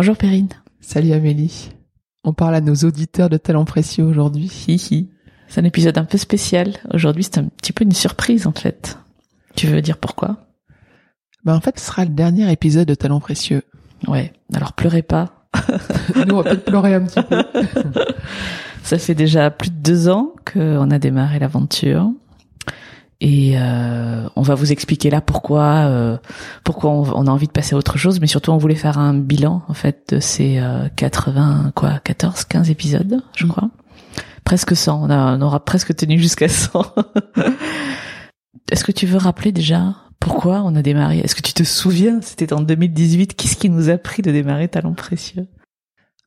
Bonjour Perrine. Salut Amélie. On parle à nos auditeurs de talents précieux aujourd'hui. Hihi. C'est un épisode un peu spécial. Aujourd'hui, c'est un petit peu une surprise en fait. Tu veux dire pourquoi? Ben en fait, ce sera le dernier épisode de talents précieux. Ouais. Alors pleurez pas. Nous, on va peut-être pleurer un petit peu. Ça fait déjà plus de deux ans qu'on a démarré l'aventure. Et euh, on va vous expliquer là pourquoi euh, pourquoi on, a envie de passer à autre chose, mais surtout on voulait faire un bilan en fait de ces euh, 80 quoi 14 15 épisodes, je crois. Presque 100, on, aura presque tenu jusqu'à 100. Est-ce que tu veux rappeler déjà pourquoi on a démarré? Est-ce que tu te souviens? C'était en 2018. Qu'est-ce qui nous a pris de démarrer Talent Précieux?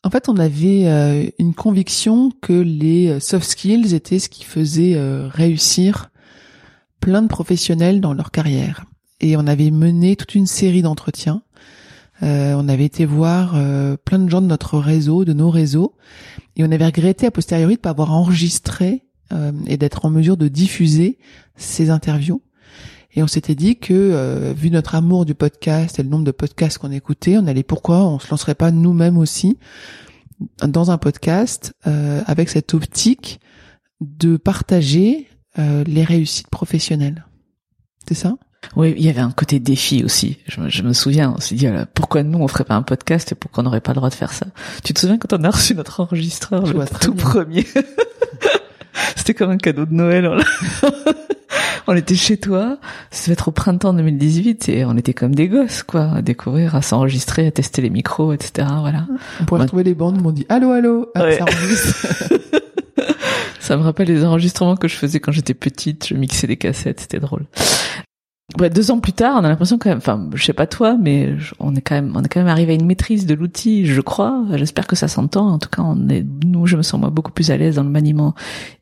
En fait, on avait euh, une conviction que les soft skills étaient ce qui faisait euh, réussir plein de professionnels dans leur carrière. Et on avait mené toute une série d'entretiens. Euh, on avait été voir euh, plein de gens de notre réseau, de nos réseaux, et on avait regretté a posteriori de pas avoir enregistré euh, et d'être en mesure de diffuser ces interviews. Et on s'était dit que, euh, vu notre amour du podcast et le nombre de podcasts qu'on écoutait, on allait pourquoi on se lancerait pas nous-mêmes aussi dans un podcast euh, avec cette optique de partager euh, les réussites professionnelles. C'est ça? Oui, il y avait un côté défi aussi. Je me, je me souviens, on s'est dit euh, pourquoi nous on ferait pas un podcast et pourquoi on n'aurait pas le droit de faire ça? Tu te souviens quand on a reçu notre enregistreur, Je le tout bien. premier C'était comme un cadeau de Noël. On, était chez toi, ça devait être au printemps 2018 et on était comme des gosses quoi, à découvrir, à s'enregistrer, à tester les micros, etc. Voilà. Ouais. retrouver les bandes on dit allô allô, ah, Ouais. ça. Ça me rappelle les enregistrements que je faisais quand j'étais petite. Je mixais des cassettes, c'était drôle. Ouais, deux ans plus tard, on a l'impression quand même, enfin, je sais pas toi, mais on est quand même, on est quand même arrivé à une maîtrise de l'outil, je crois. J'espère que ça s'entend. En tout cas, on est, nous, je me sens moi beaucoup plus à l'aise dans le maniement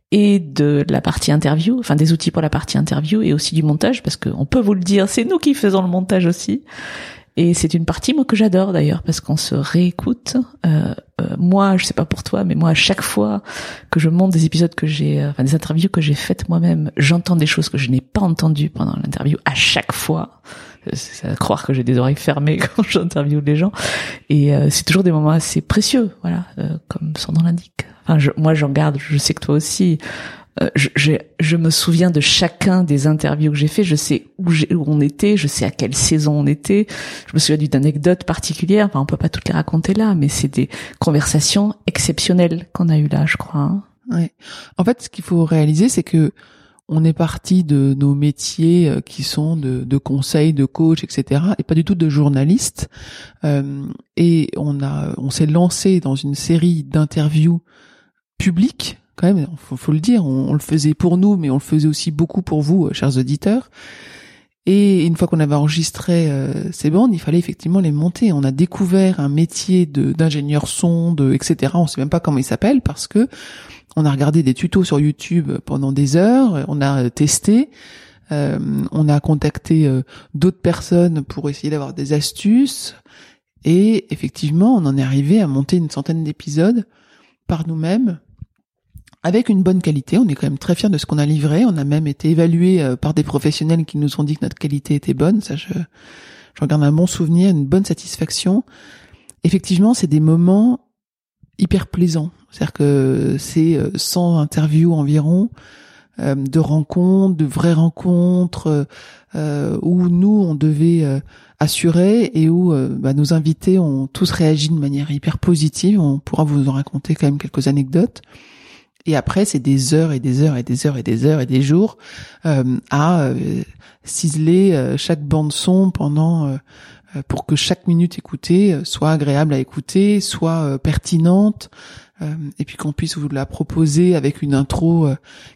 et de la partie interview, enfin des outils pour la partie interview et aussi du montage, parce qu'on peut vous le dire, c'est nous qui faisons le montage aussi. Et c'est une partie moi que j'adore d'ailleurs parce qu'on se réécoute. Euh, euh, moi, je sais pas pour toi, mais moi à chaque fois que je monte des épisodes que j'ai, euh, enfin des interviews que j'ai faites moi-même, j'entends des choses que je n'ai pas entendues pendant l'interview à chaque fois. Euh, C'est à croire que j'ai des oreilles fermées quand j'interviewe les gens. Et euh, c'est toujours des moments assez précieux, voilà, euh, comme son nom l'indique. Enfin, je- moi j'en garde, je sais que toi aussi. Euh, je, je, je me souviens de chacun des interviews que j'ai fait. Je sais où, où on était, je sais à quelle saison on était. Je me souviens d'une anecdote particulière. Enfin, on peut pas toutes les raconter là, mais c'est des conversations exceptionnelles qu'on a eues là, je crois. hein. En fait, ce qu'il faut réaliser, c'est que on est parti de nos métiers euh, qui sont de, de conseil, de coach, etc., et pas du tout de journaliste. Euh, et on a, on s'est lancé dans une série d'interviews publiques. Quand même, faut, faut le dire, on, le faisait pour nous, mais on le faisait aussi beaucoup pour vous, euh, chers auditeurs. Et une fois qu'on avait enregistré euh, ces bandes, il fallait effectivement les monter. On a découvert un métier d'ingénieur son, de etc. On sait même pas comment il s'appelle parce que on a regardé des tutos sur YouTube pendant des heures, on a testé, euh, on a contacté d'autres personnes pour essayer d'avoir des astuces. Et effectivement, on en est arrivé à monter une centaine d'épisodes par nous-mêmes avec une bonne qualité. On est quand même très fiers de ce qu'on a livré. On a même été évalué euh, par des professionnels qui nous ont dit que notre qualité était bonne. Ça, je, je regarde un bon souvenir, une bonne satisfaction. Effectivement, c'est des moments hyper plaisants. C'est-à-dire que c'est euh, 100 interviews environ euh, de rencontres, de vraies rencontres euh, où nous on devait euh, assurer et où euh, bah, nos invités ont tous réagi de manière hyper positive. On pourra vous en raconter quand même quelques anecdotes. Et après, c'est des heures et des heures et des heures et des heures et des jours euh, à euh, ciseler euh, chaque bande son pendant euh, euh, pour que chaque minute écoutée euh, soit agréable à écouter, soit pertinente, et puis qu'on puisse vous la proposer avec une intro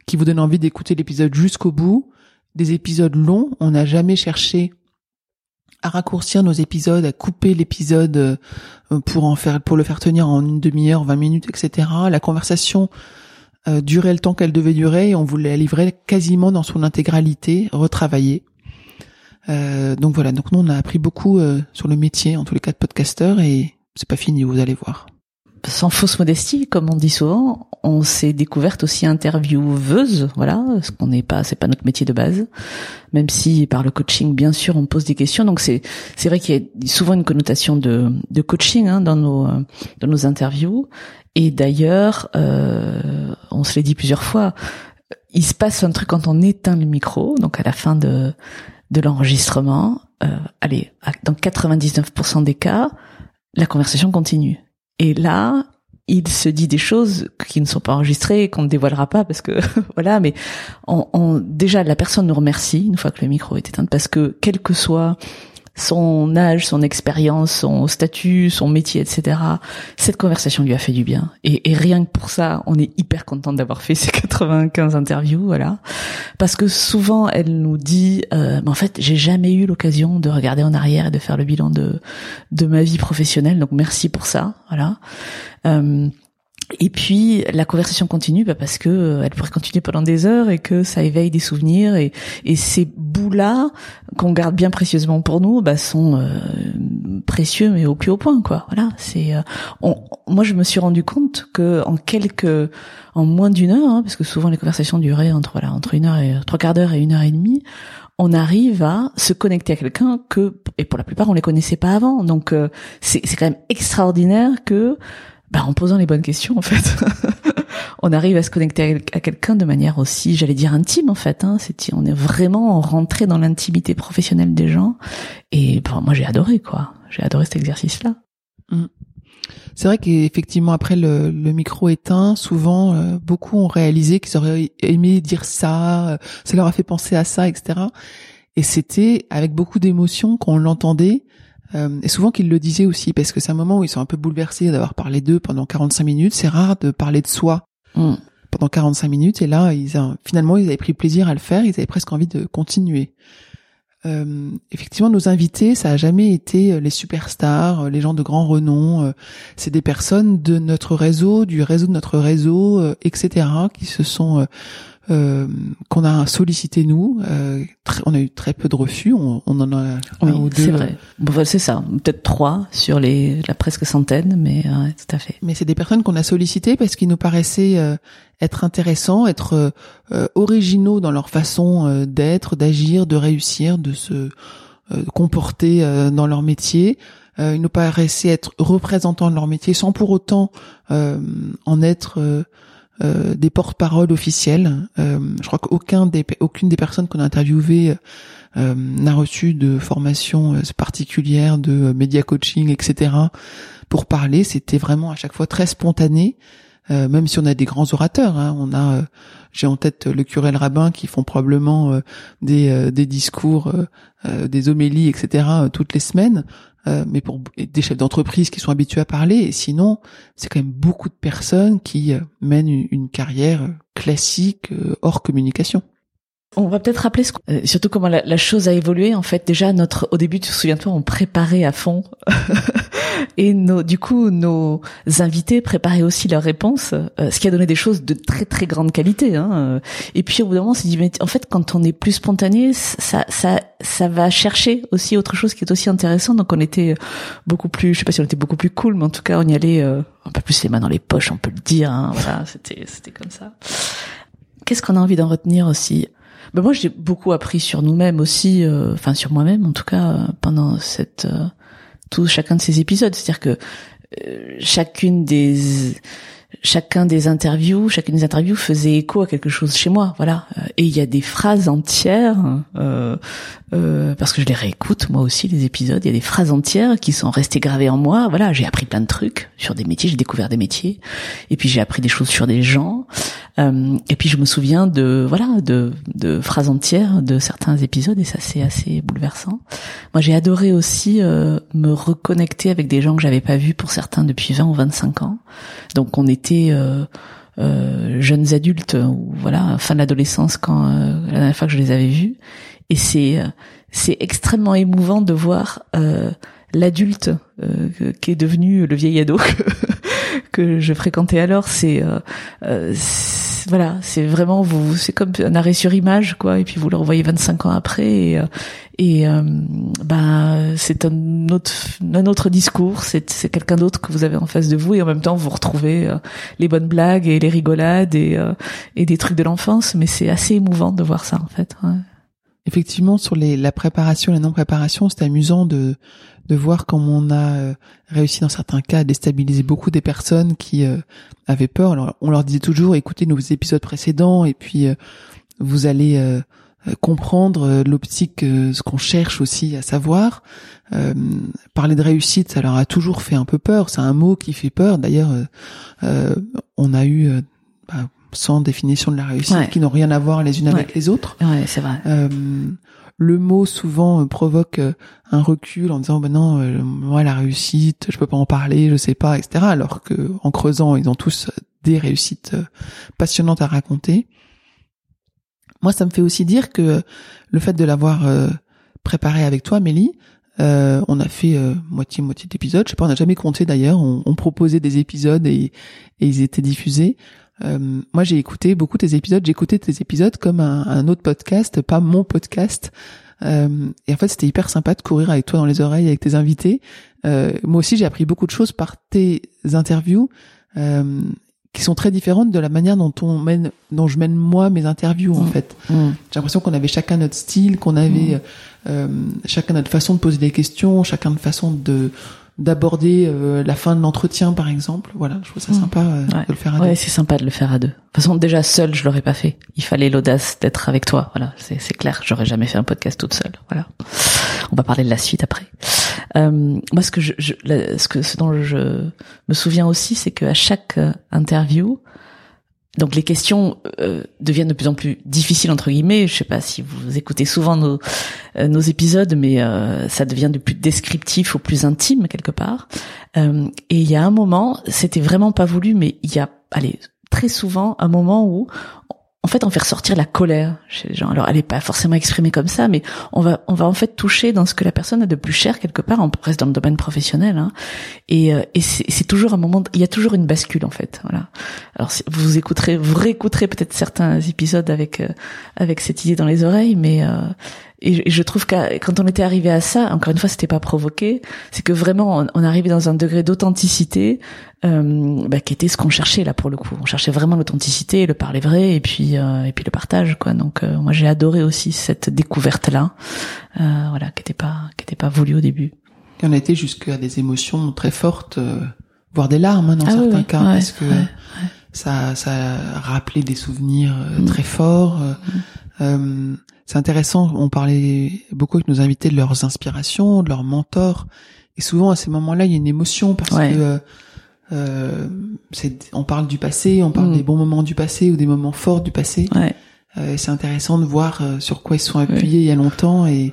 qui vous donne envie d'écouter l'épisode jusqu'au bout. Des épisodes longs, on n'a jamais cherché à raccourcir nos épisodes, à couper l'épisode pour en faire, pour le faire tenir en une demi-heure, 20 minutes, etc. La conversation euh, le temps qu'elle devait durer et on voulait la livrer quasiment dans son intégralité, retravaillée. Euh, donc voilà, donc nous on a appris beaucoup euh, sur le métier, en tous les cas de podcasteur, et c'est pas fini, vous allez voir. Sans fausse modestie, comme on dit souvent, on s'est découverte aussi intervieweuse, voilà, ce qu'on n'est pas, c'est pas notre métier de base, même si par le coaching, bien sûr, on pose des questions. Donc c'est c'est vrai qu'il y a souvent une connotation de de coaching hein, dans nos dans nos interviews. Et d'ailleurs, euh, on se l'est dit plusieurs fois, il se passe un truc quand on éteint le micro, donc à la fin de de l'enregistrement. Euh, allez, dans 99% des cas, la conversation continue. Et là, il se dit des choses qui ne sont pas enregistrées qu'on ne dévoilera pas parce que voilà mais on, déjà la personne nous remercie une fois que le micro est éteint parce que quel que soit son âge, son expérience, son statut, son métier, etc. Cette conversation lui a fait du bien. Et, rien que pour ça, on est hyper content d'avoir fait ces 95 interviews, voilà. Parce que souvent, elle nous dit, euh, en fait, j'ai jamais eu l'occasion de regarder en arrière et de faire le bilan de de ma vie professionnelle. Donc merci pour ça, voilà. Euh, et puis la conversation continue bah, parce que euh, elle pourrait continuer pendant des heures et que ça éveille des souvenirs et, et ces bouts là qu'on garde bien précieusement pour nous bah, sont euh, précieux mais au plus haut point quoi. Voilà, c'est euh, moi je me suis rendu compte que en quelques en moins d'une heure hein, parce que souvent les conversations duraient entre voilà entre une heure et trois quarts d'heure et une heure et demie on arrive à se connecter à quelqu'un que et pour la plupart on les connaissait pas avant donc c'est c'est quand même extraordinaire que bah, en posant les bonnes questions en fait, on arrive à se connecter à, quelqu'un de manière aussi, j'allais dire intime en fait. Hein. C'est, on est vraiment rentré dans l'intimité professionnelle des gens. Et bon, moi j'ai adoré quoi. J'ai adoré cet exercice-là. Mmh. C'est vrai qu'effectivement après le, le, micro éteint, souvent euh, beaucoup ont réalisé qu'ils auraient aimé dire ça, euh, ça leur a fait penser à ça, etc. Et c'était avec beaucoup d'émotion qu'on l'entendait euh, et souvent qu'ils le disaient aussi, parce que c'est un moment où ils sont un peu bouleversés d'avoir parlé d'eux pendant 45 minutes. C'est rare de parler de soi mm. pendant 45 minutes. Et là, ils finalement, ils avaient pris plaisir à le faire. Ils avaient presque envie de continuer. Euh, effectivement, nos invités, ça a jamais été les superstars, les gens de grand renom. c'est des personnes de notre réseau, du réseau de notre réseau, etc., qui se sont euh, qu'on a sollicité nous. Euh, on a eu très peu de refus. On, on en a un ou deux. C'est vrai. Bon, c'est ça. Peut-être trois sur les la presque centaine, mais euh, tout à fait. Mais c'est des personnes qu'on a sollicitées parce qu'ils nous paraissaient euh, être intéressants, être euh, originaux dans leur façon d'être, d'agir, de réussir, de se comporter dans leur métier. ils nous paraissaient être représentants de leur métier sans pour autant en être euh, des porte-paroles officiels. Euh, je crois qu'aucun des aucune des personnes qu'on a interviewées euh, n'a reçu de formation particulière de média coaching, etc. Pour parler, c'était vraiment à chaque fois très spontané. Même si on a des grands orateurs, hein, on a, j'ai en tête le curé le rabbin qui font probablement des, des discours, des homélies, etc. toutes les semaines. Euh, mais pour des chefs d'entreprise qui sont habitués à parler. Et sinon, c'est quand même beaucoup de personnes qui euh, mènent une, carrière classique euh, hors communication. On va peut-être rappeler ce surtout comment la, la, chose a évolué. En fait, déjà notre au début, tu te souviens-toi, on préparait à fond et nos, du coup, nos invités préparaient aussi leurs réponses, euh, ce qui a donné des choses de très très grande qualité. Hein. Et puis au bout d'un moment, on s'est dit, mais en fait, quand on est plus spontané, ça, ça, ça va chercher aussi autre chose qui est aussi intéressant. Donc on était beaucoup plus, je sais pas si on était beaucoup plus cool, mais en tout cas, on y allait euh, un peu plus les mains dans les poches, on peut le dire. Hein. Voilà, c'était c'était comme ça. Qu'est-ce qu'on a envie d'en retenir aussi? Ben moi j'ai beaucoup appris sur nous-mêmes aussi, euh, enfin sur moi-même en tout cas pendant cette tout chacun de ces épisodes. C'est-à-dire que euh, chacune des chacun des interviews, chacune des interviews faisait écho à quelque chose chez moi, voilà. Euh, et il y a des phrases entières, euh, euh, parce que je les réécoute moi aussi les épisodes. Il y a des phrases entières qui sont restées gravées en moi. Voilà, j'ai appris plein de trucs sur des métiers, j'ai découvert des métiers, et puis j'ai appris des choses sur des gens. Euh, et puis je me souviens de voilà de, de phrases entières de certains épisodes, et ça c'est assez bouleversant. Moi j'ai adoré aussi euh, me reconnecter avec des gens que j'avais pas vus pour certains depuis 20 ou 25 ans. Donc on était euh, euh, jeunes adultes ou voilà fin de l'adolescence quand euh, la dernière fois que je les avais vus. Et c'est c'est extrêmement émouvant de voir l'adulte euh, qui est devenu le vieil ado que, que je fréquentais alors c'est voilà, c'est vraiment vous, c'est comme un arrêt sur image, quoi. Et puis vous le revoyez 25 ans après, et, euh, et euh, ben c'est un autre, un autre discours. C'est, c'est quelqu'un d'autre que vous avez en face de vous, et en même temps vous retrouvez euh, les bonnes blagues et les rigolades et et des trucs de l'enfance. Mais c'est assez émouvant de voir ça, en fait. Ouais. Effectivement, sur les, la préparation, la non-préparation, c'est amusant de de voir comment on a euh, réussi dans certains cas à déstabiliser beaucoup des personnes qui euh, avaient peur. Alors, on leur disait toujours, écoutez nos épisodes précédents et puis euh, vous allez comprendre l'optique, ce qu'on cherche aussi à savoir. parler de réussite, ça leur a toujours fait un peu peur. C'est un mot qui fait peur. D'ailleurs, on a eu bah, sans définition de la réussite qui n'ont rien à voir les unes avec les autres. Ouais, c'est vrai. Le mot souvent euh, provoque euh, un recul en disant ben non euh, moi la réussite je peux pas en parler je sais pas etc alors que en creusant ils ont tous des réussites passionnantes à raconter. Moi ça me fait aussi dire que le fait de l'avoir préparé avec toi Mélie on a fait moitié moitié d'épisodes je sais pas on n'a jamais compté d'ailleurs on, proposait des épisodes et, et ils étaient diffusés euh, moi, j'ai écouté beaucoup tes épisodes. J'écoutais tes épisodes comme un, un, autre podcast, pas mon podcast. Euh, et en fait, c'était hyper sympa de courir avec toi dans les oreilles, avec tes invités. Euh, moi aussi, j'ai appris beaucoup de choses par tes interviews, euh, qui sont très différentes de la manière dont on mène, dont je mène moi mes interviews en mmh. fait. Mmh. J'ai l'impression qu'on avait chacun notre style, qu'on avait mmh. euh, chacun notre façon de poser des questions, chacun notre façon de d'aborder euh, la fin de l'entretien par exemple. Voilà je trouve ça mmh. sympa euh, de le faire à deux. Ouais c'est sympa de le faire à deux. De toute façon déjà seul je l'aurais pas fait. Il fallait l'audace d'être avec toi. Voilà c'est c'est clair. J'aurais jamais fait un podcast toute seule. Voilà. On va parler de la suite après. Euh, moi ce que je, je ce que ce dont je me souviens aussi c'est que à chaque euh, interview donc les questions euh, deviennent de plus en plus difficiles entre guillemets. Je sais pas si vous écoutez souvent nos euh, nos épisodes, mais euh, ça devient du plus descriptif au plus intime quelque part. et il y a un moment, c'était vraiment pas voulu, mais il y a, allez, très souvent un moment où en fait, on fait ressortir la colère chez les gens. Alors, elle est pas forcément exprimée comme ça, mais on va, on va en fait toucher dans ce que la personne a de plus cher quelque part. On reste dans le domaine professionnel, hein. et, euh, et c'est toujours un moment. Il y a toujours une bascule en fait. Voilà. Alors, vous écouterez, vous réécouterez peut-être certains épisodes avec euh, avec cette idée dans les oreilles, mais euh, et, je trouve que quand on était arrivé à ça, encore une fois, c'était pas provoqué, c'est que vraiment on, on arrivait dans un degré d'authenticité euh, bah, qui était ce qu'on cherchait là pour le coup. On cherchait vraiment l'authenticité, le parler vrai et puis euh, et puis le partage quoi. Donc euh, moi j'ai adoré aussi cette découverte là, euh, voilà, qui était pas qui était pas voulu au début. Et on a été jusqu'à des émotions très fortes, voire des larmes hein, dans ah certains cas, parce que ça ça rappelait des souvenirs mm. très forts. Mm c'est intéressant. On parlait beaucoup avec nos invités de leurs inspirations, de leurs mentors, et souvent à ces moments-là, il y a une émotion parce que euh, euh on parle du passé, on parle mm. des bons moments du passé ou des moments forts du passé. Ouais. Euh, c'est intéressant de voir euh, sur quoi ils sont appuyés il y a longtemps et,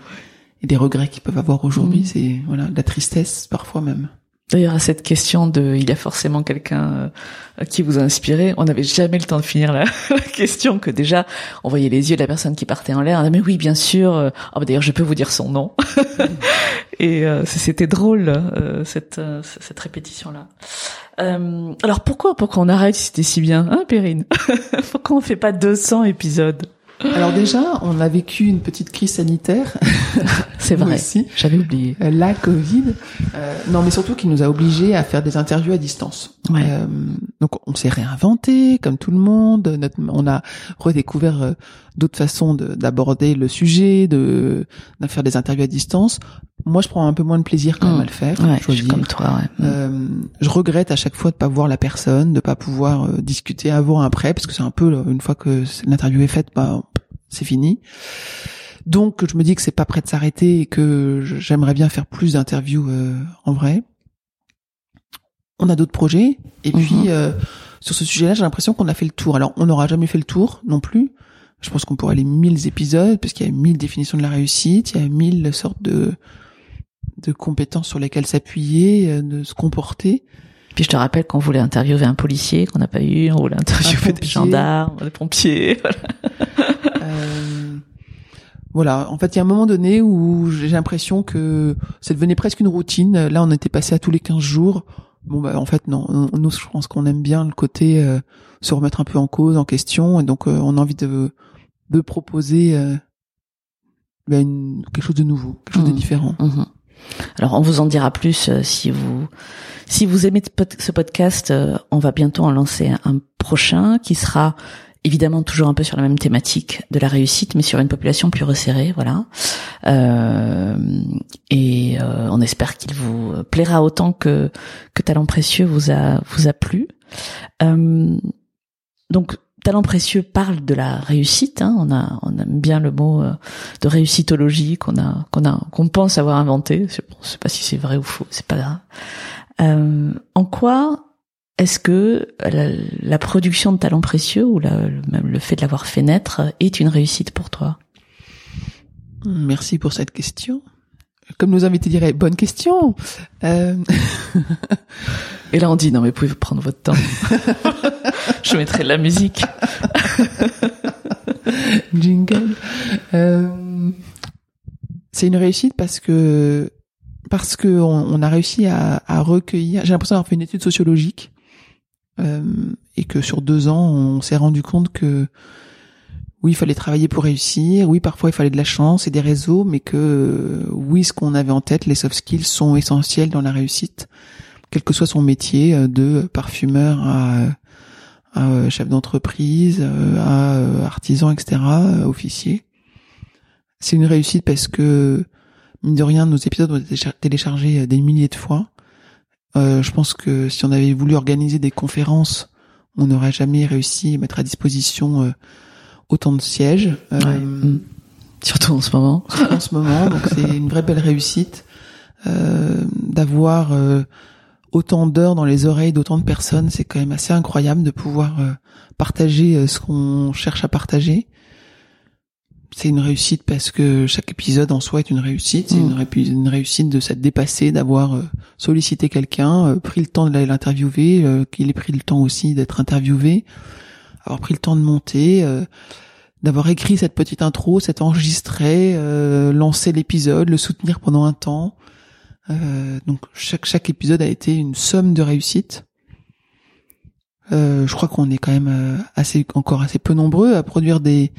et des regrets qu'ils peuvent avoir aujourd'hui. Mm. C'est voilà, de la tristesse parfois même. D'ailleurs, à cette question de, il y a forcément quelqu'un euh, qui vous a inspiré, on n'avait jamais le temps de finir la, question que déjà, on voyait les yeux de la personne qui partait en l'air. On mais oui, bien sûr. Euh, oh, D'ailleurs, je peux vous dire son nom. Et euh, c'était drôle cette cette répétition là. alors pourquoi pourquoi on arrête si c'était si bien, hein, Perrine? Pourquoi on fait pas 200 épisodes? Alors déjà, on a vécu une petite crise sanitaire. C'est vrai. J'avais oublié. La Covid. Euh, non, mais surtout qui nous a obligés à faire des interviews à distance. Ouais. Euh, donc on s'est réinventé comme tout le monde. on a redécouvert euh, d'autres façons d'aborder le sujet, de, de faire des interviews à distance. Moi, je prends un peu moins de plaisir quand même à le faire. Ouais, je suis comme toi. Ouais. Euh, je regrette à chaque fois de pas voir la personne, de pas pouvoir discuter avant, après, parce que c'est un peu une fois que l'interview est faite, bah c'est fini. Donc je me dis que c'est pas prêt de s'arrêter et que j'aimerais bien faire plus d'interviews en vrai. On a d'autres projets et puis mhm. euh, sur ce sujet-là, j'ai l'impression qu'on a fait le tour. Alors on n'aura jamais fait le tour non plus. Je pense qu'on pourrait aller mille épisodes parce qu'il y a mille définitions de la réussite, il y a mille sortes de de compétences sur lesquelles s'appuyer, euh, de se comporter. Puis je te rappelle qu'on voulait interviewer un policier qu'on n'a pas eu, on voulait interviewer des gendarmes, des pompiers. Voilà. Euh, voilà. En fait, il y a un moment donné où j'ai l'impression que ça devenait presque une routine. Là, on était passé à tous les 15 jours. Bon bah en fait non, nous je pense qu'on aime bien le côté euh, se remettre un peu en cause, en question, et donc euh, on a envie de de proposer euh, bah, une, quelque chose de nouveau, quelque chose de Mhm. différent. Mhm. Alors on vous en dira plus euh, si vous si vous aimez ce podcast. euh, on va bientôt en lancer un prochain qui sera évidemment toujours un peu sur la même thématique de la réussite, mais sur une population plus resserrée, voilà. Euh, et euh, on espère qu'il vous plaira autant que que Talent précieux vous a vous a plu. Euh, donc Talent précieux parle de la réussite. Hein, on a on aime bien le mot euh, de réussitologie qu'on a qu'on a qu'on pense avoir inventé. Je ne sais pas si c'est vrai ou faux, c'est pas grave. Euh, en quoi est-ce que la, la production de talents précieux ou la, le- même le fait de l'avoir fait naître est une réussite pour toi? Merci pour cette question. Comme nos invités diraient, bonne question. Euh, Et là on dit non mais pouvez-vous prendre votre temps Je mettrai de la musique. jingle. Euh, c'est une réussite parce que parce que on, on a réussi à, à recueillir. J'ai l'impression d'avoir fait une étude sociologique et que sur deux ans, on s'est rendu compte que oui, il fallait travailler pour réussir. Oui, parfois il fallait de la chance et des réseaux, mais que euh, oui, ce qu'on avait en tête, les soft skills sont essentiels dans la réussite, quel que soit son métier, euh, de parfumeur à euh, chef d'entreprise, euh, à euh, artisan, etc., euh, officier. C'est une réussite parce que, mine de rien, nos épisodes ont été téléchar- téléchargés euh, des milliers de fois. Euh, je pense que si on avait voulu organiser des conférences, on n'aurait jamais réussi à mettre à disposition euh, autant de sièges. Euh, Ouais. Mm. Surtout en ce moment. en ce moment. Donc c'est une vraie belle réussite euh, d'avoir euh, autant d'heures dans les oreilles d'autant de personnes. C'est quand même assez incroyable de pouvoir euh, partager euh, ce qu'on cherche à partager. C'est une réussite parce que chaque épisode en soi est une réussite. C'est Mm. une, ré- une réussite de s'être dépassé, d'avoir euh, sollicité quelqu'un, euh, pris le temps de l'interviewer, euh, qu'il ait pris le temps aussi d'être interviewé, avoir pris le temps de monter. d'avoir écrit cette petite intro, s'être enregistré, lancé l'épisode, le soutenir pendant un temps. Donc chaque chaque épisode a été une somme de réussite. Euh, je crois qu'on est quand même assez encore assez peu nombreux à produire des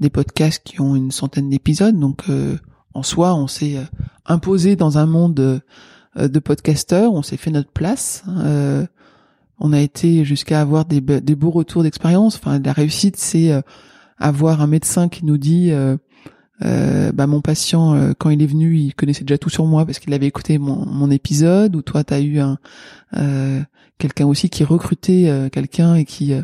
des podcasts qui ont une centaine d'épisodes. Donc euh, en soi, on s'est euh, imposé dans un monde euh, de podcasteurs, on s'est fait notre place. Euh, on a été jusqu'à avoir des, des beaux retours d'expérience. Enfin, la réussite, c'est avoir un médecin qui nous dit euh, bah mon patient quand il est venu il connaissait déjà tout sur moi parce qu'il avait écouté mon, mon épisode ou toi t'as eu un quelqu'un aussi qui recrutait quelqu'un et qui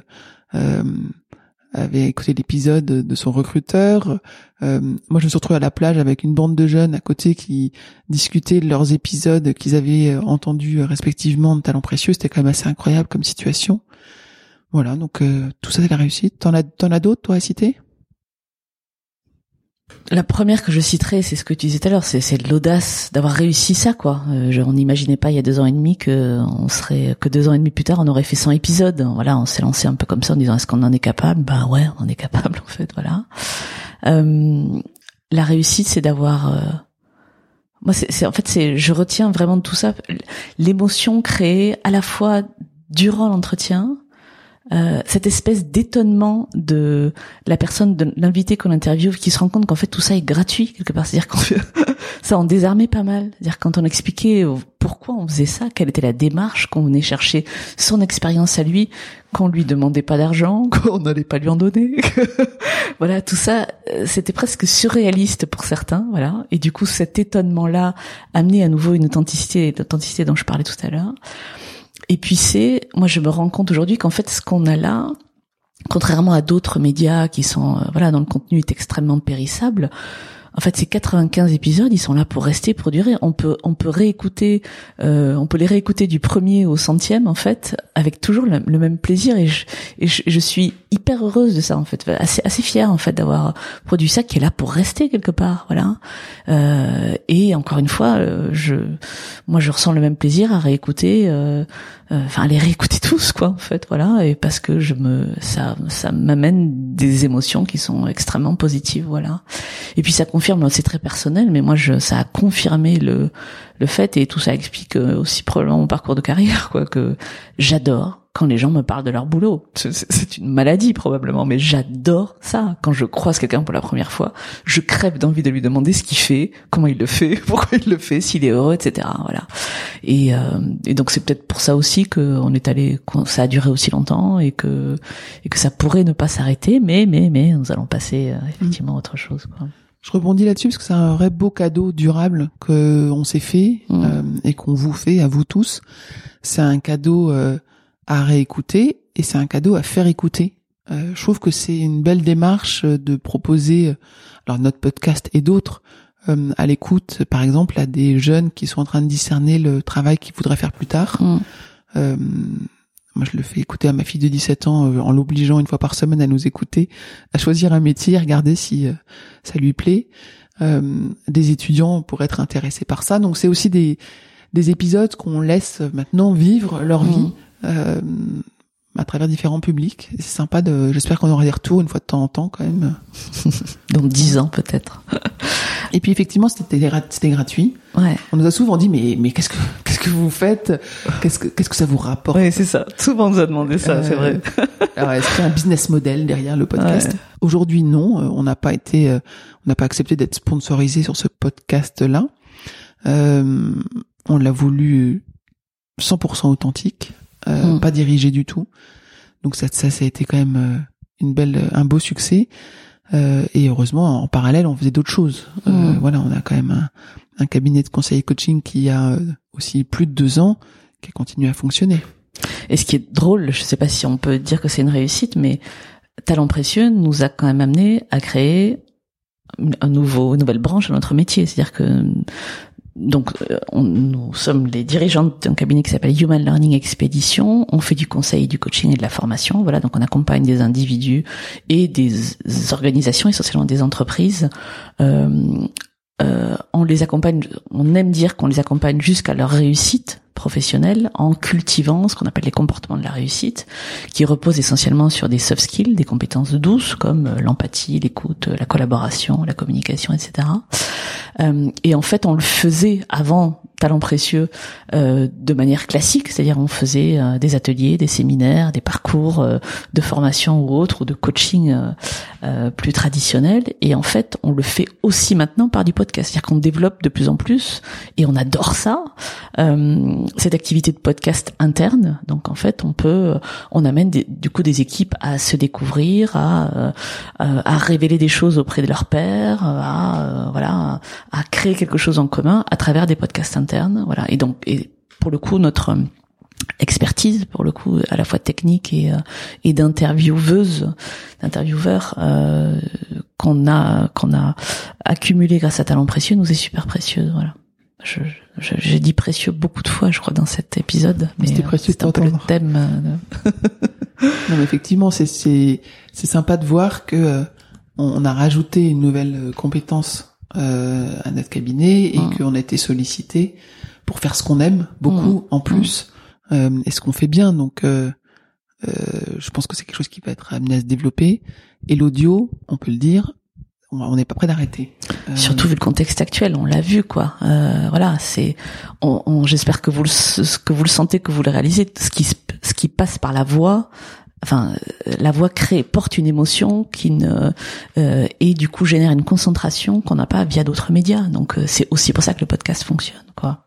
avait écouté l'épisode de son recruteur. Euh, moi je me suis retrouvé à la plage avec une bande de jeunes à côté qui discutaient leurs épisodes qu'ils avaient euh, entendus euh, respectivement de talents précieux. C'était quand même assez incroyable comme situation. Voilà, donc euh, tout ça c'est la réussite. T'en as, t'en as d'autres toi à citer? La première que je citerai, c'est ce que tu disais tout à l'heure, c'est, l'audace d'avoir réussi ça, quoi. Euh, on n'imaginait pas il y a deux ans et demi que serait, que deux ans et demi plus tard, on aurait fait 100 épisodes. Voilà, on s'est lancé un peu comme ça en disant est-ce qu'on en est capable? Bah ouais, on est capable en fait, voilà. Euh, la réussite, c'est d'avoir euh, moi, c'est, c'est en fait, c'est, je retiens vraiment de tout ça l'émotion créée à la fois durant l'entretien, euh, cette espèce d'étonnement de la personne, de l'invité qu'on interviewe, qui se rend compte qu'en fait tout ça est gratuit quelque part. C'est-à-dire qu'on ça en désarmait pas mal. C'est-à-dire quand on expliquait pourquoi on faisait ça, quelle était la démarche, qu'on venait chercher son expérience à lui, qu'on lui demandait pas d'argent, qu'on n'allait pas lui en donner. voilà, tout ça, euh, c'était presque surréaliste pour certains. Voilà, et du coup cet étonnement-là amenait à nouveau une authenticité, l'authenticité dont je parlais tout à l'heure. Et puis c'est, moi je me rends compte aujourd'hui qu'en fait ce qu'on a là, contrairement à d'autres médias qui sont, euh, voilà, dont le contenu est extrêmement périssable, en fait, ces 95 épisodes, ils sont là pour rester, pour durer. On peut, on peut réécouter, euh, on peut les réécouter du premier au centième, en fait, avec toujours le, même plaisir. Et, je, et je, je, suis hyper heureuse de ça, en fait, assez, assez fière, en fait, d'avoir produit ça, qui est là pour rester quelque part, voilà. Euh, et encore une fois, euh, je, moi, je ressens le même plaisir à réécouter, euh, enfin, à les réécouter tous, quoi, en fait, voilà. Et parce que je me, ça, ça m'amène des émotions qui sont extrêmement positives, voilà. Et puis ça confirme, c'est très personnel, mais moi je, ça a confirmé le le fait et tout ça explique aussi probablement mon parcours de carrière, quoi, que j'adore quand les gens me parlent de leur boulot. C'est une maladie probablement, mais j'adore ça. Quand je croise quelqu'un pour la première fois, je crève d'envie de lui demander ce qu'il fait, comment il le fait, pourquoi il le fait, s'il est heureux, etc. Voilà. Et, euh, et donc c'est peut-être pour ça aussi qu'on est allé, ça a duré aussi longtemps et que et que ça pourrait ne pas s'arrêter, mais mais mais nous allons passer euh, effectivement à autre chose. Quoi. Je rebondis là-dessus parce que c'est un vrai beau cadeau durable que on s'est fait Mm. euh, et qu'on vous fait à vous tous. C'est un cadeau euh, à réécouter et c'est un cadeau à faire écouter. Euh, je trouve que c'est une belle démarche euh, de proposer, euh, alors notre podcast et d'autres, euh, à l'écoute, par exemple, à des jeunes qui sont en train de discerner le travail qu'ils voudraient faire plus tard. Mm. Moi, je le fais écouter à ma fille de 17 ans euh, en l'obligeant une fois par semaine à nous écouter, à choisir un métier, à regarder si euh, ça lui plaît. Euh, des étudiants pourraient être intéressés par ça. Donc, c'est aussi des, des épisodes qu'on laisse maintenant vivre leur Mm. vie euh, à travers différents publics. C'est sympa de. J'espère qu'on aura des retours une fois de temps en temps quand même. Dans dix ans peut-être. Et puis effectivement, c'était gra- c'était gratuit. Ouais. On nous a souvent dit mais mais qu'est-ce que qu'est-ce que vous faites? Qu'est-ce que qu'est-ce que ça vous rapporte? Oui, c'est ça. Souvent on nous a demandé ça, Euh, c'est vrai. Alors, est-ce qu'il y a un business model derrière le podcast? Ouais. Aujourd'hui, non. Euh, On n'a pas été, euh, on n'a pas accepté d'être sponsorisé sur ce podcast-là. Euh, on l'a voulu 100% authentique, euh, Mm. pas dirigé du tout. Donc ça, ça, ça a été quand même euh, une belle, un beau succès. Euh, et heureusement, en parallèle, on faisait d'autres choses. Euh, Mm. Voilà, on a quand même un, un cabinet de conseil et coaching qui a euh, aussi plus de deux ans, qui a continué à fonctionner. Et ce qui est drôle, je sais pas si on peut dire que c'est une réussite, mais Talent Précieux nous a quand même amené à créer un nouveau, une nouvelle branche à notre métier. C'est-à-dire que donc euh, on- nous sommes les dirigeants d'un cabinet qui s'appelle Human Learning Expedition. On fait du conseil, du coaching et de la formation. Voilà, donc on accompagne des individus et des organisations, essentiellement des entreprises. Euh, euh, on les accompagne, on aime dire qu'on les accompagne jusqu'à leur réussite professionnelle en cultivant ce qu'on appelle les comportements de la réussite, qui reposent essentiellement sur des soft skills, des compétences douces comme euh, l'empathie, l'écoute, la collaboration, la communication, etc. Euh, et en fait, on le faisait avant Talent Précieux euh, de manière classique, c'est-à-dire on faisait euh, des ateliers, des séminaires, des parcours euh, de formation ou autres, ou de coaching euh, euh, plus traditionnel. Et en fait, on le fait aussi maintenant par du podcast, c'est-à-dire qu'on développe de plus en plus, et on adore ça, euh, cette activité de podcast interne. Donc en fait, on peut, on amène des- du coup des équipes à se découvrir, à à révéler des choses auprès de leurs pairs, à voilà, à créer quelque chose en commun à travers des podcasts internes. Voilà. Et donc, et pour le coup, notre euh, expertise, pour le coup, à la fois technique et euh, et d'intervieweuse, d'intervieweur euh, qu'on a qu'on a accumulé grâce à Talent Précieux, nous est super précieuse. Voilà. Je, je- j'ai dit précieux beaucoup de fois, je crois, dans cet épisode. Mais C'était euh, précieux c'est un peu le thème. de- Non, mais effectivement, c'est c'est c'est sympa de voir que euh, on a rajouté une nouvelle compétence euh, à notre cabinet et Mm. qu'on a été sollicité pour faire ce qu'on aime beaucoup en plus euh, et ce qu'on fait bien. Donc, euh, euh, je pense que c'est quelque chose qui va être amené à se développer. Et l'audio, on peut le dire, on n'est pas prêt d'arrêter. Euh, Surtout vu le contexte actuel, on l'a vu quoi. Euh, voilà, c'est. On, on- J'espère que vous le que vous le sentez, que vous le réalisez. Ce qui ce qui passe par la voix, enfin euh, la voix crée porte une émotion qui ne euh, et du coup génère une concentration qu'on n'a pas via d'autres médias. Donc euh, c'est aussi pour ça que le podcast fonctionne quoi.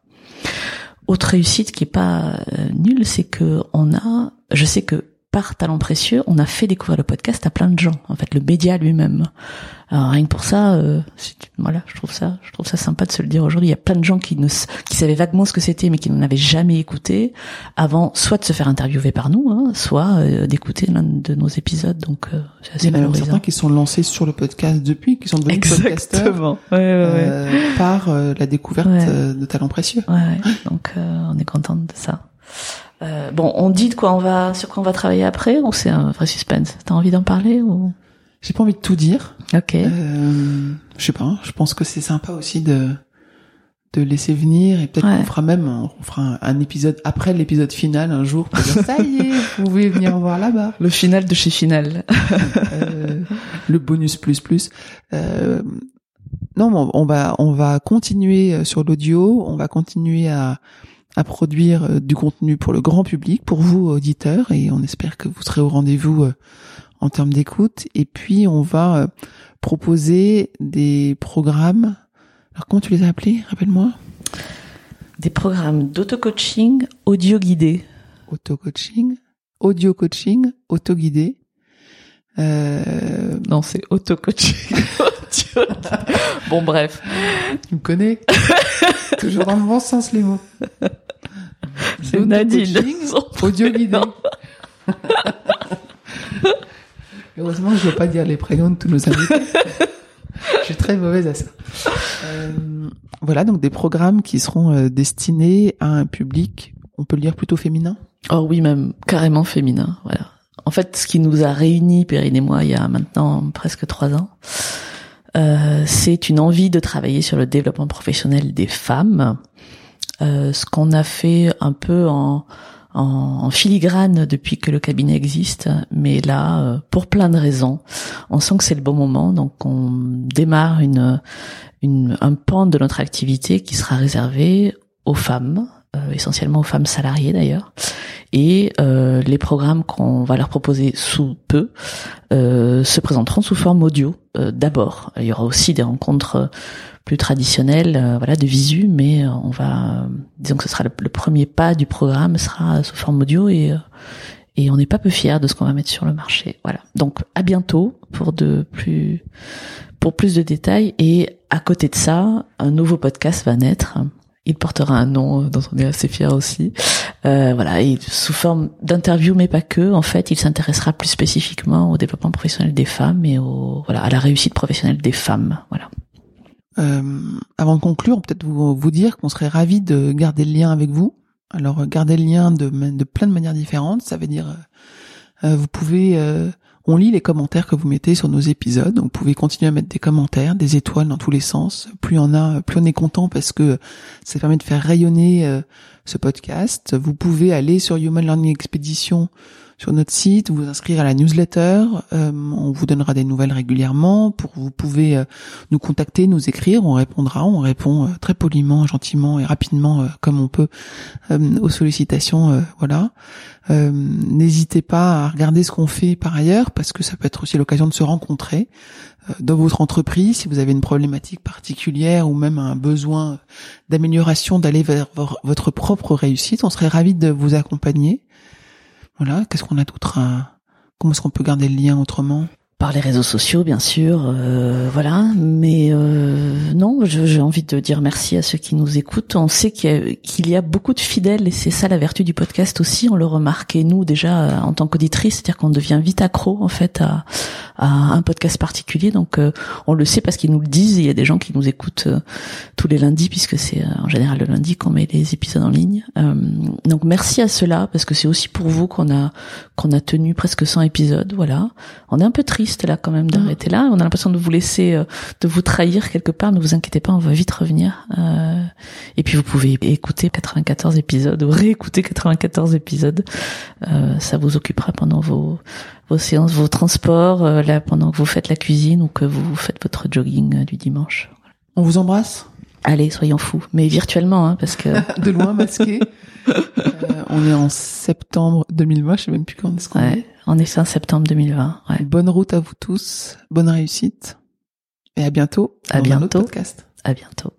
Autre réussite qui est pas euh, nulle, c'est que on a, je sais que par talent précieux, on a fait découvrir le podcast à plein de gens. En fait, le média lui-même. Alors, rien que pour ça, euh, voilà, je trouve ça, je trouve ça sympa de se le dire aujourd'hui. Il y a plein de gens qui ne, qui savaient vaguement ce que c'était, mais qui n'en avaient jamais écouté avant, soit de se faire interviewer par nous, hein, soit euh, d'écouter l'un de nos épisodes. Donc, euh, c'est Il assez y en a même valorisant. certains qui sont lancés sur le podcast depuis, qui sont devenus podcasteurs Exactement. Ouais, ouais, ouais. euh, par euh, la découverte de talents précieux. Ouais, ouais. donc euh, on est contente de ça. Euh, bon, on dit de quoi on va, sur quoi on va travailler après, ou c'est un vrai suspense? T'as envie d'en parler ou? J'ai pas envie de tout dire. Ok. Euh, je sais pas. Je pense que c'est sympa aussi de de laisser venir et peut-être qu'on fera même on fera un, épisode après l'épisode final un jour pour dire ça y est vous pouvez venir voir là-bas le final de chez final euh, le bonus plus plus euh, non on va on va continuer euh, sur l'audio on va continuer à à produire euh, du contenu pour le grand public pour vous auditeurs et on espère que vous serez au rendez-vous en termes d'écoute et puis on va proposer des programmes alors comment tu les as appelés? Rappelle-moi. Des programmes d'auto-coaching audio-guidé. Auto-coaching, audio-coaching, auto-guidé. Euh... Non, c'est auto-coaching. bon, bref. Tu me connais? Toujours dans le bon sens, les mots. C'est Nadine. Audio-guidé. Heureusement, je ne vais pas dire les prénoms de tous nos amis. je suis très mauvaise à ça. Euh, voilà, donc des programmes qui seront euh, destinés à un public, on peut le dire plutôt féminin? Oh oui, même carrément féminin, voilà. En fait, ce qui nous a réunis, Perrine et moi, il y a maintenant presque trois ans, euh, c'est une envie de travailler sur le développement professionnel des femmes. Euh, ce qu'on a fait un peu en, en, filigrane depuis que le cabinet existe, mais là, euh, pour plein de raisons, on sent que c'est le bon moment, donc on démarre une, une, un pan de notre activité qui sera réservé aux femmes, euh, essentiellement aux femmes salariées d'ailleurs, et euh, les programmes qu'on va leur proposer sous peu euh, se présenteront sous forme audio d'abord. Il y aura aussi des rencontres plus traditionnelles, voilà, de visu, mais on va, disons que ce sera le, premier pas du programme sera sous forme audio et et on n'est pas peu fiers de ce qu'on va mettre sur le marché. Voilà. Donc à bientôt pour de plus pour plus de détails et à côté de ça, un nouveau podcast va naître. Il portera un nom dont on est assez fier aussi. Euh, voilà, et sous forme d'interview, mais pas que. En fait, il s'intéressera plus spécifiquement au développement professionnel des femmes et au voilà à la réussite professionnelle des femmes. Voilà. Euh, avant de conclure, peut-être vous, vous dire qu'on serait ravi de garder le lien avec vous. Alors, garder le lien de, plein de manières différentes. Ça veut dire, euh, vous pouvez euh, on lit les commentaires que vous mettez sur nos épisodes. Vous pouvez continuer à mettre des commentaires, des étoiles dans tous les sens. Plus on a, plus on est content parce que ça permet de faire rayonner euh, ce podcast. Vous pouvez aller sur Human Learning Expedition sur notre site, vous inscrire à la newsletter. Euh, on vous donnera des nouvelles régulièrement. Pour vous pouvez euh, nous contacter, nous écrire, on répondra. On répond euh, très poliment, gentiment et rapidement comme on peut aux sollicitations. voilà. N'hésitez pas à regarder ce qu'on fait par ailleurs parce que ça peut être aussi l'occasion de se rencontrer dans votre entreprise, si vous avez une problématique particulière ou même un besoin d'amélioration, d'aller vers votre propre réussite, on serait ravi de vous accompagner. Voilà, qu'est-ce qu'on a d'autre Comment est-ce qu'on peut garder le lien autrement? Par les réseaux sociaux, bien sûr, euh, voilà. Mais euh, non, j'ai envie de dire merci à ceux qui nous écoutent. On sait qu'il y, a beaucoup de fidèles et c'est ça la vertu du podcast aussi. On le remarque et nous déjà en tant qu'auditrice, c'est-à-dire qu'on devient vite accro en fait à, un podcast particulier. Donc euh, on le sait parce qu'ils nous le disent. Il y a des gens qui nous écoutent tous les lundis puisque c'est en général le lundi qu'on met les épisodes en ligne. donc merci à cela parce que c'est aussi pour vous qu'on a qu'on a tenu presque 100 épisodes. Voilà, on est un peu triste là quand même d'arrêter là. On a l'impression de vous laisser, euh, de vous trahir quelque part. Ne vous inquiétez pas, on va vite revenir. Euh, et puis vous pouvez écouter 94 épisodes ou réécouter 94 épisodes. Euh, ça vous occupera pendant vos vos séances, vos transports, là pendant que vous faites la cuisine ou que vous faites votre jogging du dimanche. On vous embrasse. Allez, soyons fous, mais virtuellement, hein, parce que de loin masqué. on est en septembre 2020, je sais même plus quand est-ce qu'on est. On est fin septembre 2020. Ouais. Bonne route à vous tous, bonne réussite et à bientôt. À bientôt. podcast. À bientôt.